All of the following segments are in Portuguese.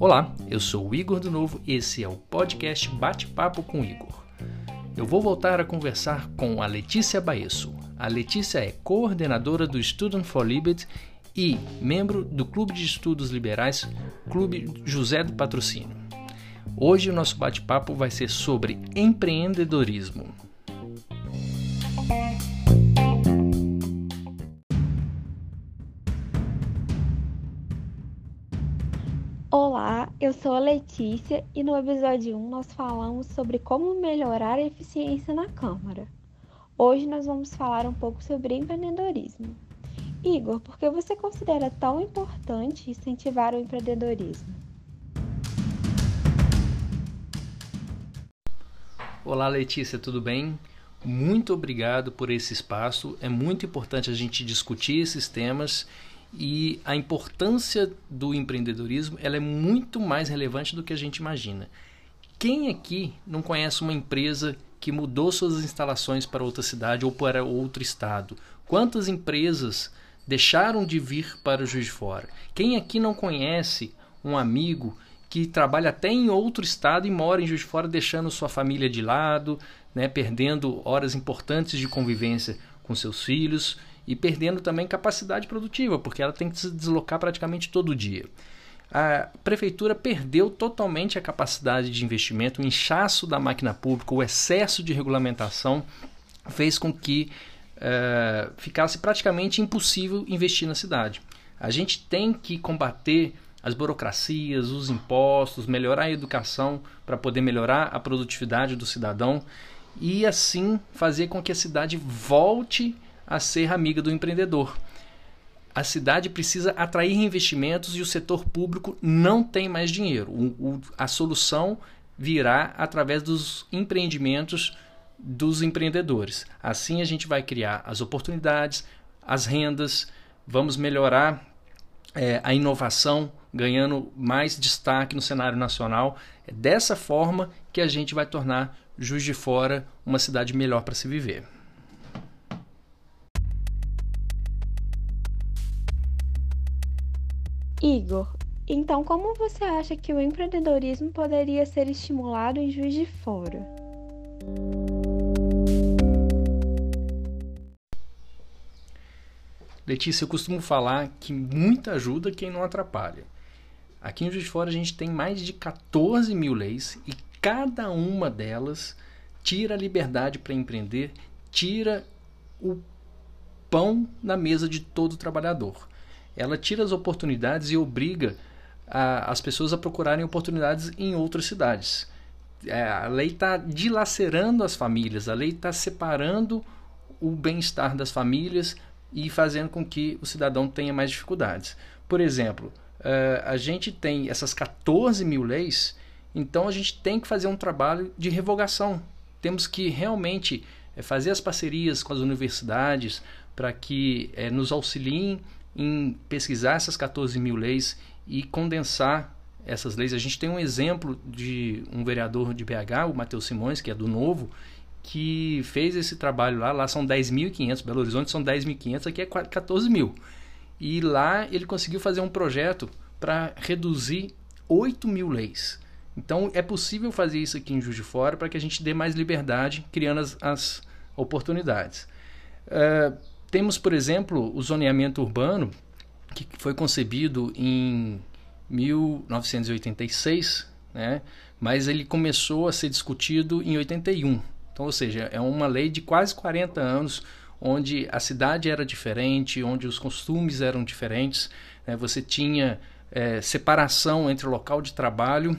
Olá, eu sou o Igor do Novo e esse é o podcast Bate-Papo com Igor. Eu vou voltar a conversar com a Letícia Baesso. A Letícia é coordenadora do Student for Liberty e membro do Clube de Estudos Liberais, Clube José do Patrocínio. Hoje o nosso bate-papo vai ser sobre empreendedorismo. Sou a Letícia e no episódio 1 nós falamos sobre como melhorar a eficiência na Câmara. Hoje nós vamos falar um pouco sobre empreendedorismo. Igor, por que você considera tão importante incentivar o empreendedorismo? Olá Letícia, tudo bem? Muito obrigado por esse espaço. É muito importante a gente discutir esses temas e a importância do empreendedorismo ela é muito mais relevante do que a gente imagina. Quem aqui não conhece uma empresa que mudou suas instalações para outra cidade ou para outro estado? Quantas empresas deixaram de vir para o Juiz de Fora? Quem aqui não conhece um amigo que trabalha até em outro estado e mora em Juiz de Fora, deixando sua família de lado, né, perdendo horas importantes de convivência com seus filhos e perdendo também capacidade produtiva, porque ela tem que se deslocar praticamente todo dia. A prefeitura perdeu totalmente a capacidade de investimento, o inchaço da máquina pública, o excesso de regulamentação fez com que uh, ficasse praticamente impossível investir na cidade. A gente tem que combater as burocracias, os impostos, melhorar a educação para poder melhorar a produtividade do cidadão e assim fazer com que a cidade volte a ser amiga do empreendedor. A cidade precisa atrair investimentos e o setor público não tem mais dinheiro. O, o, a solução virá através dos empreendimentos dos empreendedores. Assim a gente vai criar as oportunidades, as rendas, vamos melhorar é, a inovação, ganhando mais destaque no cenário nacional. É dessa forma que a gente vai tornar Juiz de Fora uma cidade melhor para se viver. Igor, então como você acha que o empreendedorismo poderia ser estimulado em Juiz de Fora? Letícia, eu costumo falar que muita ajuda quem não atrapalha. Aqui em Juiz de Fora a gente tem mais de 14 mil leis e cada uma delas tira a liberdade para empreender, tira o pão na mesa de todo trabalhador ela tira as oportunidades e obriga a, as pessoas a procurarem oportunidades em outras cidades. É, a lei está dilacerando as famílias, a lei está separando o bem-estar das famílias e fazendo com que o cidadão tenha mais dificuldades. Por exemplo, uh, a gente tem essas 14 mil leis, então a gente tem que fazer um trabalho de revogação. Temos que realmente uh, fazer as parcerias com as universidades para que nos auxiliem em pesquisar essas 14 mil leis e condensar essas leis. A gente tem um exemplo de um vereador de BH, o Matheus Simões, que é do Novo, que fez esse trabalho lá. Lá são 10.500, Belo Horizonte são 10.500, aqui é 14 mil. E lá ele conseguiu fazer um projeto para reduzir 8 mil leis. Então é possível fazer isso aqui em Juiz de Fora para que a gente dê mais liberdade, criando as, as oportunidades. Uh, temos, por exemplo, o zoneamento urbano, que foi concebido em 1986, né? mas ele começou a ser discutido em 81. Então, ou seja, é uma lei de quase 40 anos, onde a cidade era diferente, onde os costumes eram diferentes. Né? Você tinha é, separação entre local de trabalho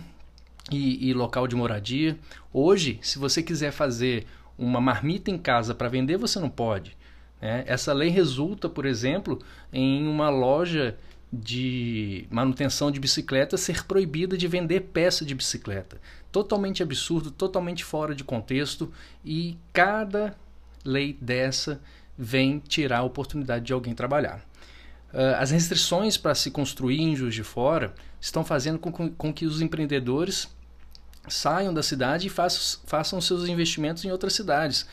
e, e local de moradia. Hoje, se você quiser fazer uma marmita em casa para vender, você não pode. É, essa lei resulta, por exemplo, em uma loja de manutenção de bicicleta ser proibida de vender peça de bicicleta. Totalmente absurdo, totalmente fora de contexto e cada lei dessa vem tirar a oportunidade de alguém trabalhar. Uh, as restrições para se construir em Juiz de Fora estão fazendo com que os empreendedores saiam da cidade e façam, façam seus investimentos em outras cidades.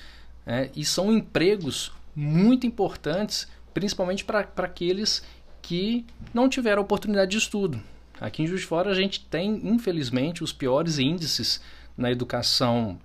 Né? E são empregos muito importantes, principalmente para aqueles que não tiveram oportunidade de estudo. Aqui em Juiz de Fora a gente tem, infelizmente, os piores índices na educação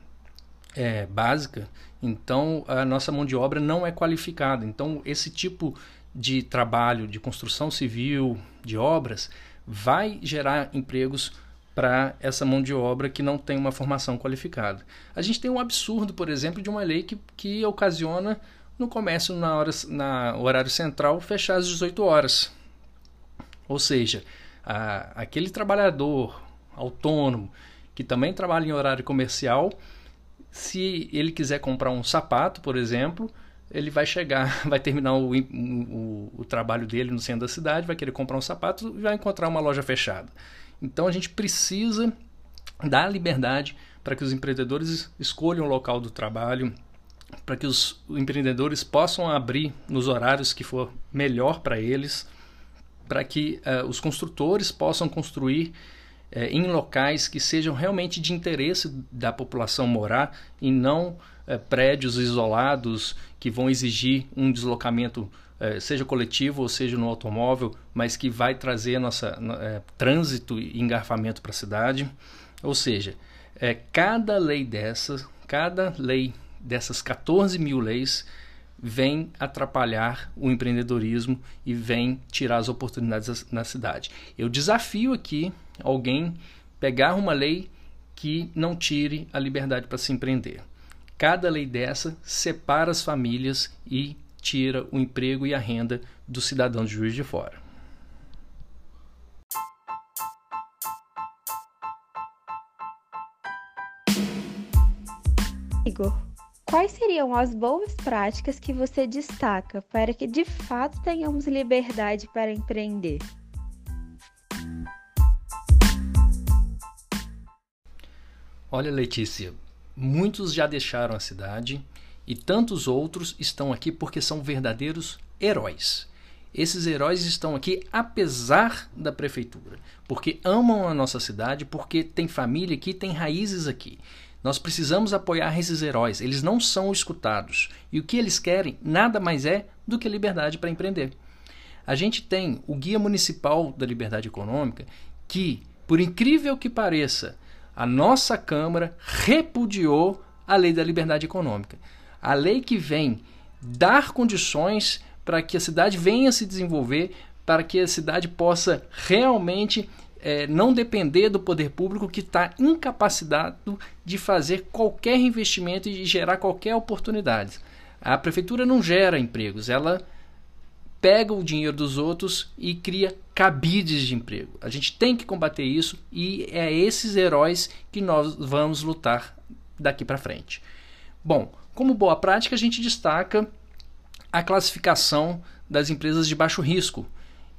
é, básica, então a nossa mão de obra não é qualificada. Então, esse tipo de trabalho de construção civil, de obras, vai gerar empregos para essa mão de obra que não tem uma formação qualificada. A gente tem um absurdo, por exemplo, de uma lei que, que ocasiona no comércio na, hora, na horário central fechar às 18 horas. Ou seja, a, aquele trabalhador autônomo que também trabalha em horário comercial, se ele quiser comprar um sapato, por exemplo, ele vai chegar, vai terminar o, o, o, trabalho dele no centro da cidade, vai querer comprar um sapato e vai encontrar uma loja fechada. Então a gente precisa dar liberdade para que os empreendedores escolham o local do trabalho, para que os empreendedores possam abrir nos horários que for melhor para eles, para que uh, os construtores possam construir uh, em locais que sejam realmente de interesse da população morar e não uh, prédios isolados que vão exigir um deslocamento seja coletivo ou seja no automóvel, mas que vai trazer nossa trânsito e engarrafamento para a cidade. Ou seja, cada lei dessas, cada lei dessas 14 mil leis vem atrapalhar o empreendedorismo e vem tirar as oportunidades na cidade. Eu desafio aqui alguém pegar uma lei que não tire a liberdade para se empreender. Cada lei dessa separa as famílias e tira o emprego e a renda do cidadão de Juiz de Fora. Igor, quais seriam as boas práticas que você destaca para que de fato tenhamos liberdade para empreender? Olha, Letícia, muitos já deixaram a cidade e tantos outros estão aqui porque são verdadeiros heróis. Esses heróis estão aqui apesar da prefeitura, porque amam a nossa cidade, porque tem família aqui, tem raízes aqui. Nós precisamos apoiar esses heróis, eles não são escutados. E o que eles querem nada mais é do que liberdade para empreender. A gente tem o Guia Municipal da Liberdade Econômica, que, por incrível que pareça, a nossa Câmara repudiou a Lei da Liberdade Econômica a lei que vem dar condições para que a cidade venha se desenvolver, para que a cidade possa realmente é, não depender do poder público que está incapacitado de fazer qualquer investimento e gerar qualquer oportunidade. A prefeitura não gera empregos, ela pega o dinheiro dos outros e cria cabides de emprego. A gente tem que combater isso e é esses heróis que nós vamos lutar daqui para frente. Bom, como boa prática, a gente destaca a classificação das empresas de baixo risco.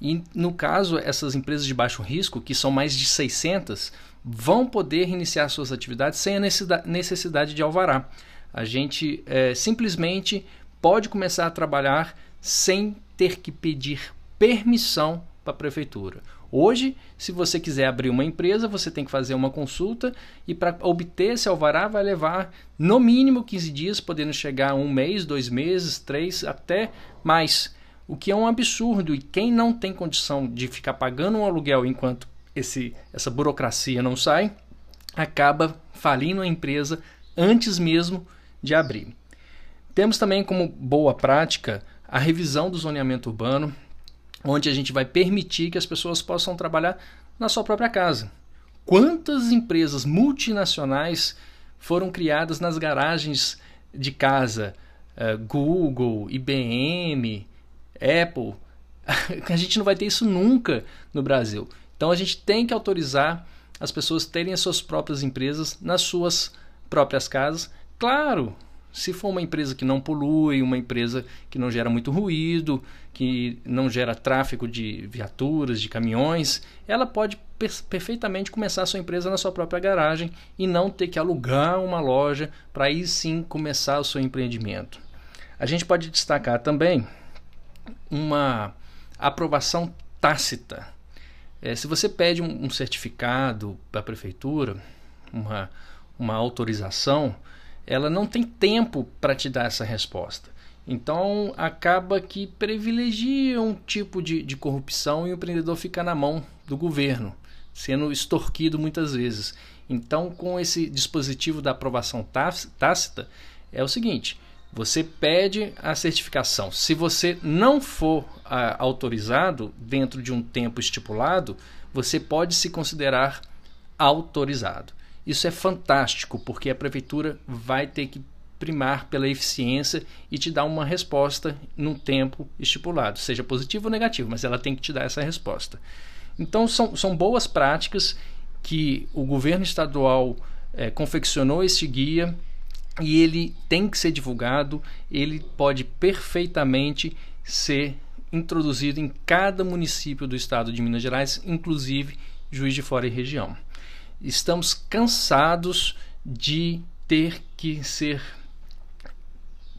E no caso, essas empresas de baixo risco, que são mais de 600, vão poder iniciar suas atividades sem a necessidade de alvará. A gente é, simplesmente pode começar a trabalhar sem ter que pedir permissão para a prefeitura. Hoje, se você quiser abrir uma empresa, você tem que fazer uma consulta e para obter esse alvará vai levar no mínimo 15 dias, podendo chegar a um mês, dois meses, três, até mais. O que é um absurdo e quem não tem condição de ficar pagando um aluguel enquanto esse, essa burocracia não sai, acaba falindo a empresa antes mesmo de abrir. Temos também como boa prática a revisão do zoneamento urbano, onde a gente vai permitir que as pessoas possam trabalhar na sua própria casa. Quantas empresas multinacionais foram criadas nas garagens de casa? Uh, Google, IBM, Apple. a gente não vai ter isso nunca no Brasil. Então a gente tem que autorizar as pessoas terem as suas próprias empresas nas suas próprias casas. Claro, se for uma empresa que não polui, uma empresa que não gera muito ruído, que não gera tráfego de viaturas, de caminhões, ela pode per perfeitamente começar a sua empresa na sua própria garagem e não ter que alugar uma loja para aí sim começar o seu empreendimento. A gente pode destacar também uma aprovação tácita. É, se você pede um, um certificado para a prefeitura, uma, uma autorização, ela não tem tempo para te dar essa resposta. Então acaba que privilegia um tipo de, de corrupção e o empreendedor fica na mão do governo, sendo extorquido muitas vezes. Então, com esse dispositivo da aprovação tácita, é o seguinte: você pede a certificação. Se você não for ah, autorizado dentro de um tempo estipulado, você pode se considerar autorizado. Isso é fantástico, porque a prefeitura vai ter que primar pela eficiência e te dar uma resposta num tempo estipulado, seja positivo ou negativo, mas ela tem que te dar essa resposta. Então, são, são boas práticas que o governo estadual é, confeccionou este guia e ele tem que ser divulgado, ele pode perfeitamente ser introduzido em cada município do estado de Minas Gerais, inclusive Juiz de Fora e região. Estamos cansados de ter que ser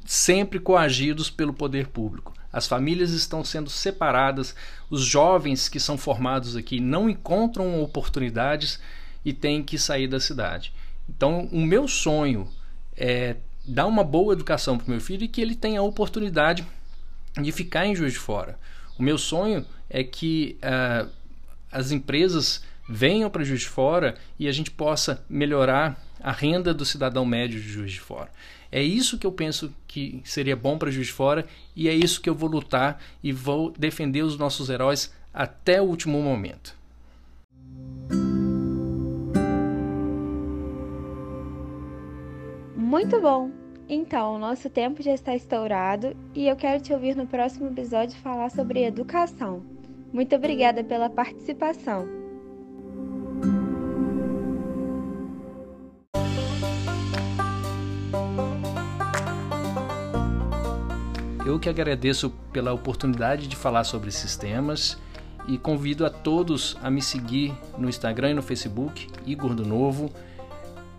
sempre coagidos pelo poder público. As famílias estão sendo separadas, os jovens que são formados aqui não encontram oportunidades e têm que sair da cidade. Então, o meu sonho é dar uma boa educação para o meu filho e que ele tenha a oportunidade de ficar em Juiz de Fora. O meu sonho é que uh, as empresas venham para Juiz de Fora e a gente possa melhorar a renda do cidadão médio de Juiz de Fora. É isso que eu penso que seria bom para Juiz de Fora e é isso que eu vou lutar e vou defender os nossos heróis até o último momento. Muito bom! Então, o nosso tempo já está estourado e eu quero te ouvir no próximo episódio falar sobre educação. Muito obrigada pela participação. Eu que agradeço pela oportunidade de falar sobre esses temas e convido a todos a me seguir no Instagram e no Facebook, Igor do Novo,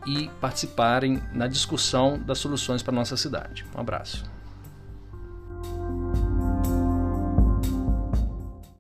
e participarem na discussão das soluções para a nossa cidade. Um abraço.